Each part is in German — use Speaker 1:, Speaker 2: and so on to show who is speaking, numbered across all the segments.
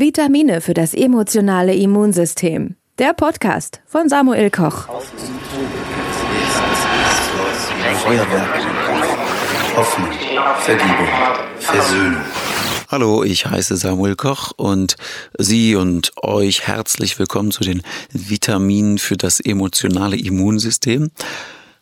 Speaker 1: Vitamine für das emotionale Immunsystem. Der Podcast von Samuel Koch.
Speaker 2: Feuerwerk, Hoffnung, Vergebung, Versöhnung.
Speaker 3: Hallo, ich heiße Samuel Koch und Sie und euch herzlich willkommen zu den Vitaminen für das emotionale Immunsystem.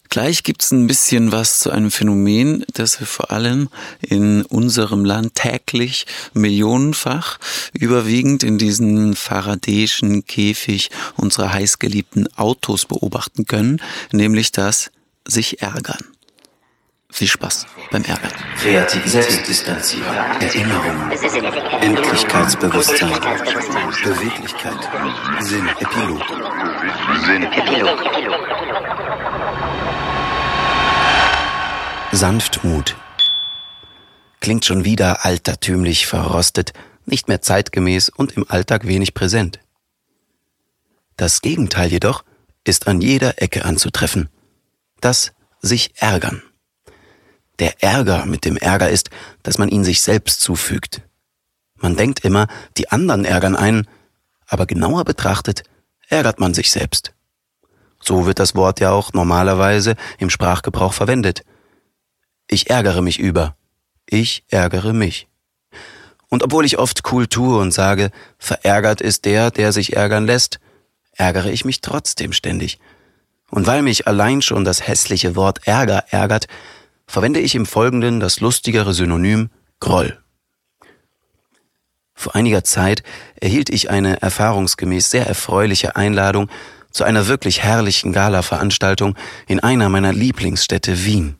Speaker 3: Gleich gibt's ein bisschen was zu einem Phänomen, das wir vor allem in unserem Land täglich millionenfach überwiegend in diesen faradäischen Käfig unserer heißgeliebten Autos beobachten können, nämlich das sich ärgern. Viel Spaß beim Ärgern.
Speaker 2: Kreativität, Selbstdistanzierung, Erinnerung, Endlichkeitsbewusstsein, Beweglichkeit, Sinn, Epilog. Sinn, Epilog.
Speaker 4: Sanftmut. Klingt schon wieder altertümlich verrostet, nicht mehr zeitgemäß und im Alltag wenig präsent. Das Gegenteil jedoch ist an jeder Ecke anzutreffen. Das sich ärgern. Der Ärger mit dem Ärger ist, dass man ihn sich selbst zufügt. Man denkt immer, die anderen ärgern einen, aber genauer betrachtet ärgert man sich selbst. So wird das Wort ja auch normalerweise im Sprachgebrauch verwendet. Ich ärgere mich über. Ich ärgere mich. Und obwohl ich oft cool tue und sage, verärgert ist der, der sich ärgern lässt, ärgere ich mich trotzdem ständig. Und weil mich allein schon das hässliche Wort Ärger ärgert, verwende ich im Folgenden das lustigere Synonym Groll. Vor einiger Zeit erhielt ich eine erfahrungsgemäß sehr erfreuliche Einladung zu einer wirklich herrlichen Gala-Veranstaltung in einer meiner Lieblingsstädte Wien.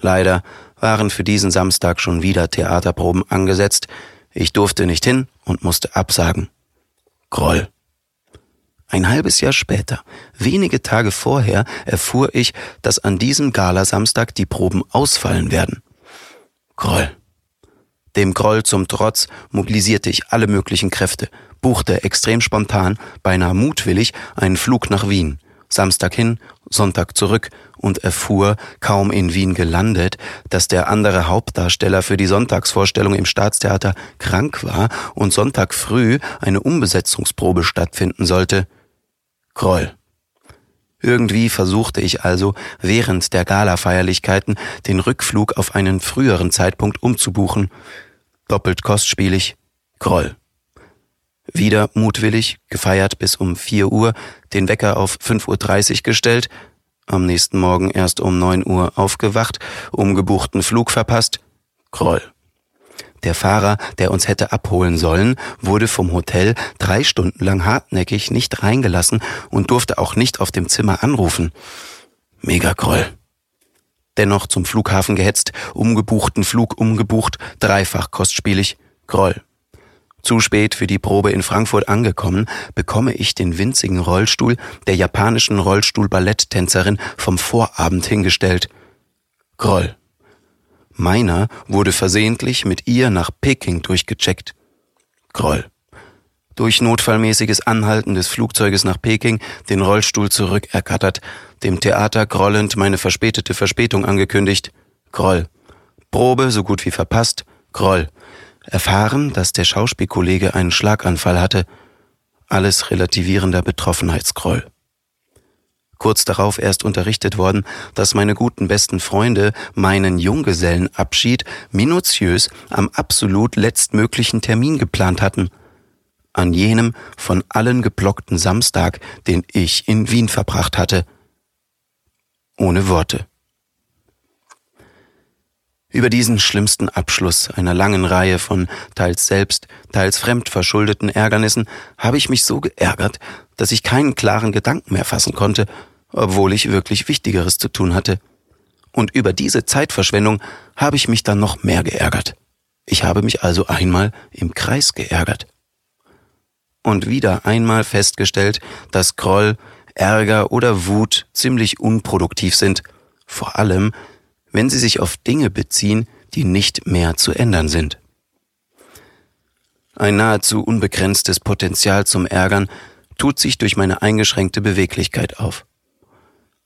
Speaker 4: Leider waren für diesen Samstag schon wieder Theaterproben angesetzt. Ich durfte nicht hin und musste absagen. Groll. Ein halbes Jahr später, wenige Tage vorher, erfuhr ich, dass an diesem Gala-Samstag die Proben ausfallen werden. Groll. Dem Groll zum Trotz mobilisierte ich alle möglichen Kräfte, buchte extrem spontan, beinahe mutwillig, einen Flug nach Wien. Samstag hin, Sonntag zurück und erfuhr, kaum in Wien gelandet, dass der andere Hauptdarsteller für die Sonntagsvorstellung im Staatstheater krank war und Sonntag früh eine Umbesetzungsprobe stattfinden sollte. Groll. Irgendwie versuchte ich also während der Galafeierlichkeiten den Rückflug auf einen früheren Zeitpunkt umzubuchen. Doppelt kostspielig. Groll. Wieder mutwillig, gefeiert bis um vier Uhr, den Wecker auf fünf Uhr dreißig gestellt, am nächsten Morgen erst um neun Uhr aufgewacht, umgebuchten Flug verpasst. Groll. Der Fahrer, der uns hätte abholen sollen, wurde vom Hotel drei Stunden lang hartnäckig nicht reingelassen und durfte auch nicht auf dem Zimmer anrufen. Mega Groll. Dennoch zum Flughafen gehetzt, umgebuchten Flug umgebucht, dreifach kostspielig. Groll. Zu spät für die Probe in Frankfurt angekommen, bekomme ich den winzigen Rollstuhl der japanischen Rollstuhl-Balletttänzerin vom Vorabend hingestellt. Groll. Meiner wurde versehentlich mit ihr nach Peking durchgecheckt. Groll. Durch notfallmäßiges Anhalten des Flugzeuges nach Peking den Rollstuhl zurückergattert, dem Theater grollend meine verspätete Verspätung angekündigt. Groll. Probe so gut wie verpasst. Groll. Erfahren, dass der Schauspielkollege einen Schlaganfall hatte. Alles relativierender Betroffenheitsgroll kurz darauf erst unterrichtet worden, dass meine guten besten Freunde meinen Junggesellenabschied minutiös am absolut letztmöglichen Termin geplant hatten. An jenem von allen geblockten Samstag, den ich in Wien verbracht hatte. Ohne Worte. Über diesen schlimmsten Abschluss einer langen Reihe von teils selbst, teils fremd verschuldeten Ärgernissen habe ich mich so geärgert, dass ich keinen klaren Gedanken mehr fassen konnte, obwohl ich wirklich Wichtigeres zu tun hatte. Und über diese Zeitverschwendung habe ich mich dann noch mehr geärgert. Ich habe mich also einmal im Kreis geärgert. Und wieder einmal festgestellt, dass Groll, Ärger oder Wut ziemlich unproduktiv sind, vor allem wenn sie sich auf Dinge beziehen, die nicht mehr zu ändern sind. Ein nahezu unbegrenztes Potenzial zum Ärgern tut sich durch meine eingeschränkte Beweglichkeit auf.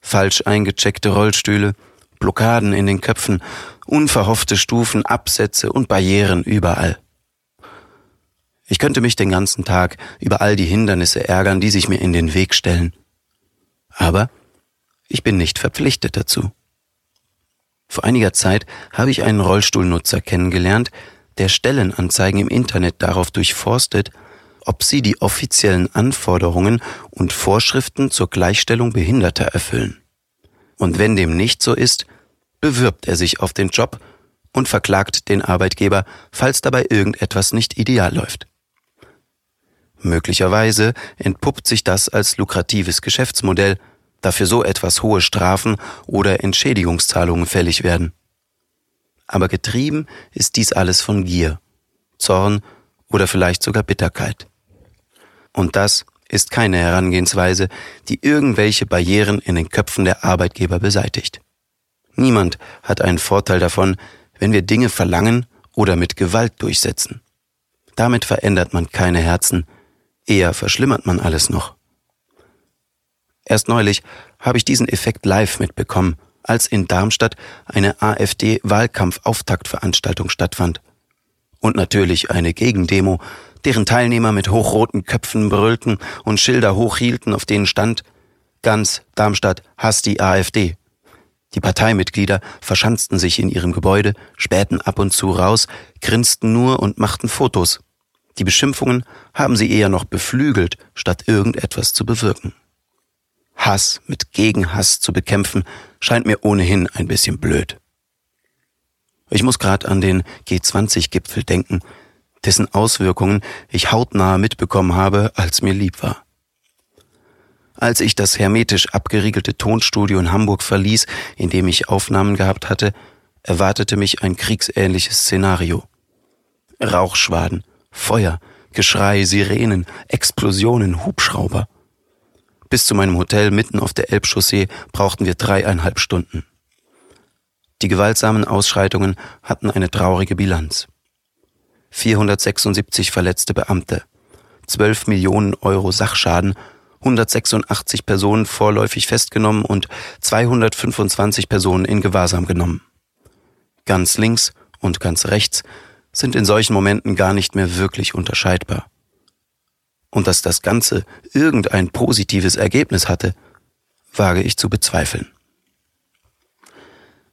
Speaker 4: Falsch eingecheckte Rollstühle, Blockaden in den Köpfen, unverhoffte Stufen, Absätze und Barrieren überall. Ich könnte mich den ganzen Tag über all die Hindernisse ärgern, die sich mir in den Weg stellen. Aber ich bin nicht verpflichtet dazu. Vor einiger Zeit habe ich einen Rollstuhlnutzer kennengelernt, der Stellenanzeigen im Internet darauf durchforstet, ob sie die offiziellen Anforderungen und Vorschriften zur Gleichstellung Behinderter erfüllen. Und wenn dem nicht so ist, bewirbt er sich auf den Job und verklagt den Arbeitgeber, falls dabei irgendetwas nicht ideal läuft. Möglicherweise entpuppt sich das als lukratives Geschäftsmodell, dafür so etwas hohe Strafen oder Entschädigungszahlungen fällig werden. Aber getrieben ist dies alles von Gier, Zorn oder vielleicht sogar Bitterkeit. Und das ist keine Herangehensweise, die irgendwelche Barrieren in den Köpfen der Arbeitgeber beseitigt. Niemand hat einen Vorteil davon, wenn wir Dinge verlangen oder mit Gewalt durchsetzen. Damit verändert man keine Herzen, eher verschlimmert man alles noch. Erst neulich habe ich diesen Effekt live mitbekommen, als in Darmstadt eine AfD-Wahlkampfauftaktveranstaltung stattfand. Und natürlich eine Gegendemo, deren Teilnehmer mit hochroten Köpfen brüllten und Schilder hochhielten, auf denen stand Ganz Darmstadt hasst die AfD. Die Parteimitglieder verschanzten sich in ihrem Gebäude, spähten ab und zu raus, grinsten nur und machten Fotos. Die Beschimpfungen haben sie eher noch beflügelt, statt irgendetwas zu bewirken. Hass mit Gegenhass zu bekämpfen, scheint mir ohnehin ein bisschen blöd. Ich muss gerade an den G20-Gipfel denken, dessen Auswirkungen ich hautnah mitbekommen habe, als mir lieb war. Als ich das hermetisch abgeriegelte Tonstudio in Hamburg verließ, in dem ich Aufnahmen gehabt hatte, erwartete mich ein kriegsähnliches Szenario. Rauchschwaden, Feuer, Geschrei, Sirenen, Explosionen, Hubschrauber. Bis zu meinem Hotel mitten auf der Elbchaussee brauchten wir dreieinhalb Stunden. Die gewaltsamen Ausschreitungen hatten eine traurige Bilanz. 476 verletzte Beamte, 12 Millionen Euro Sachschaden, 186 Personen vorläufig festgenommen und 225 Personen in Gewahrsam genommen. Ganz links und ganz rechts sind in solchen Momenten gar nicht mehr wirklich unterscheidbar. Und dass das Ganze irgendein positives Ergebnis hatte, wage ich zu bezweifeln.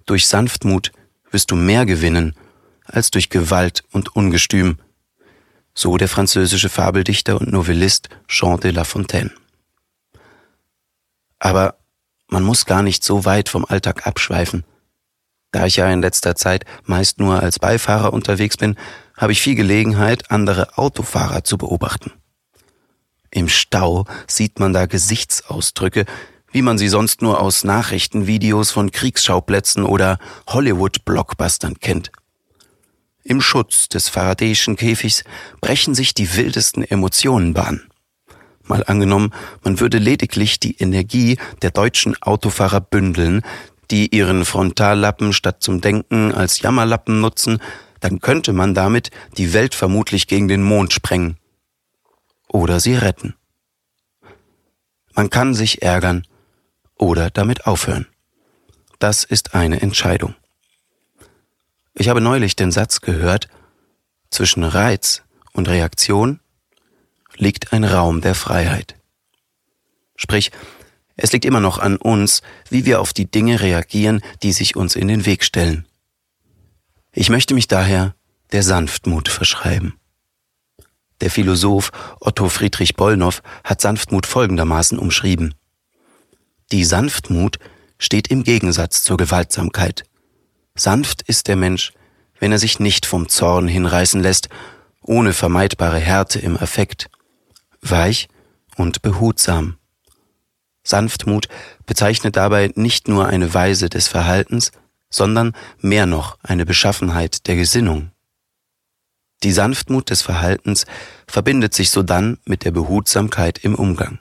Speaker 4: Durch Sanftmut wirst du mehr gewinnen als durch Gewalt und Ungestüm, so der französische Fabeldichter und Novellist Jean de La Fontaine. Aber man muss gar nicht so weit vom Alltag abschweifen. Da ich ja in letzter Zeit meist nur als Beifahrer unterwegs bin, habe ich viel Gelegenheit, andere Autofahrer zu beobachten. Im Stau sieht man da Gesichtsausdrücke, wie man sie sonst nur aus Nachrichtenvideos von Kriegsschauplätzen oder Hollywood-Blockbustern kennt. Im Schutz des Faradayschen Käfigs brechen sich die wildesten Emotionen Bahn. Mal angenommen, man würde lediglich die Energie der deutschen Autofahrer bündeln, die ihren Frontallappen statt zum Denken als Jammerlappen nutzen, dann könnte man damit die Welt vermutlich gegen den Mond sprengen. Oder sie retten. Man kann sich ärgern oder damit aufhören. Das ist eine Entscheidung. Ich habe neulich den Satz gehört, zwischen Reiz und Reaktion liegt ein Raum der Freiheit. Sprich, es liegt immer noch an uns, wie wir auf die Dinge reagieren, die sich uns in den Weg stellen. Ich möchte mich daher der Sanftmut verschreiben. Der Philosoph Otto Friedrich Bollnow hat Sanftmut folgendermaßen umschrieben. Die Sanftmut steht im Gegensatz zur Gewaltsamkeit. Sanft ist der Mensch, wenn er sich nicht vom Zorn hinreißen lässt, ohne vermeidbare Härte im Affekt, weich und behutsam. Sanftmut bezeichnet dabei nicht nur eine Weise des Verhaltens, sondern mehr noch eine Beschaffenheit der Gesinnung. Die Sanftmut des Verhaltens verbindet sich sodann mit der Behutsamkeit im Umgang.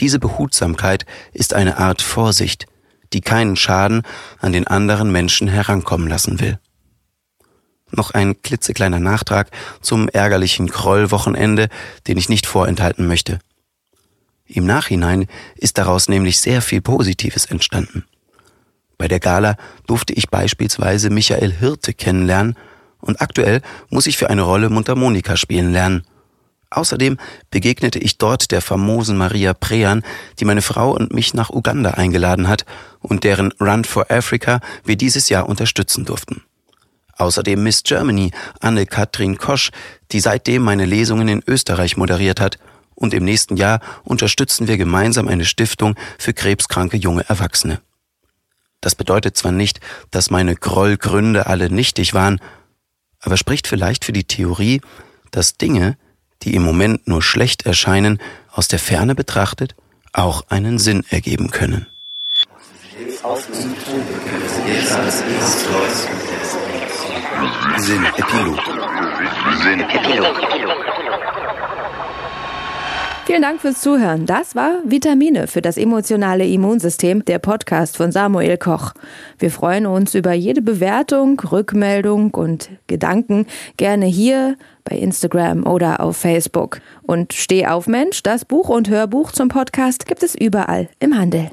Speaker 4: Diese Behutsamkeit ist eine Art Vorsicht, die keinen Schaden an den anderen Menschen herankommen lassen will. Noch ein klitzekleiner Nachtrag zum ärgerlichen Krollwochenende, den ich nicht vorenthalten möchte. Im Nachhinein ist daraus nämlich sehr viel Positives entstanden. Bei der Gala durfte ich beispielsweise Michael Hirte kennenlernen und aktuell muss ich für eine Rolle Mundharmonika spielen lernen. Außerdem begegnete ich dort der famosen Maria Prean, die meine Frau und mich nach Uganda eingeladen hat und deren Run for Africa wir dieses Jahr unterstützen durften. Außerdem Miss Germany, Anne-Kathrin Kosch, die seitdem meine Lesungen in Österreich moderiert hat. Und im nächsten Jahr unterstützen wir gemeinsam eine Stiftung für krebskranke junge Erwachsene. Das bedeutet zwar nicht, dass meine Grollgründe alle nichtig waren, aber spricht vielleicht für die Theorie, dass Dinge, die im Moment nur schlecht erscheinen, aus der Ferne betrachtet auch einen Sinn ergeben können.
Speaker 2: Sinn Epilog. Sinn Epilog.
Speaker 1: Vielen Dank fürs Zuhören. Das war Vitamine für das emotionale Immunsystem, der Podcast von Samuel Koch. Wir freuen uns über jede Bewertung, Rückmeldung und Gedanken gerne hier bei Instagram oder auf Facebook. Und Steh auf Mensch, das Buch und Hörbuch zum Podcast gibt es überall im Handel.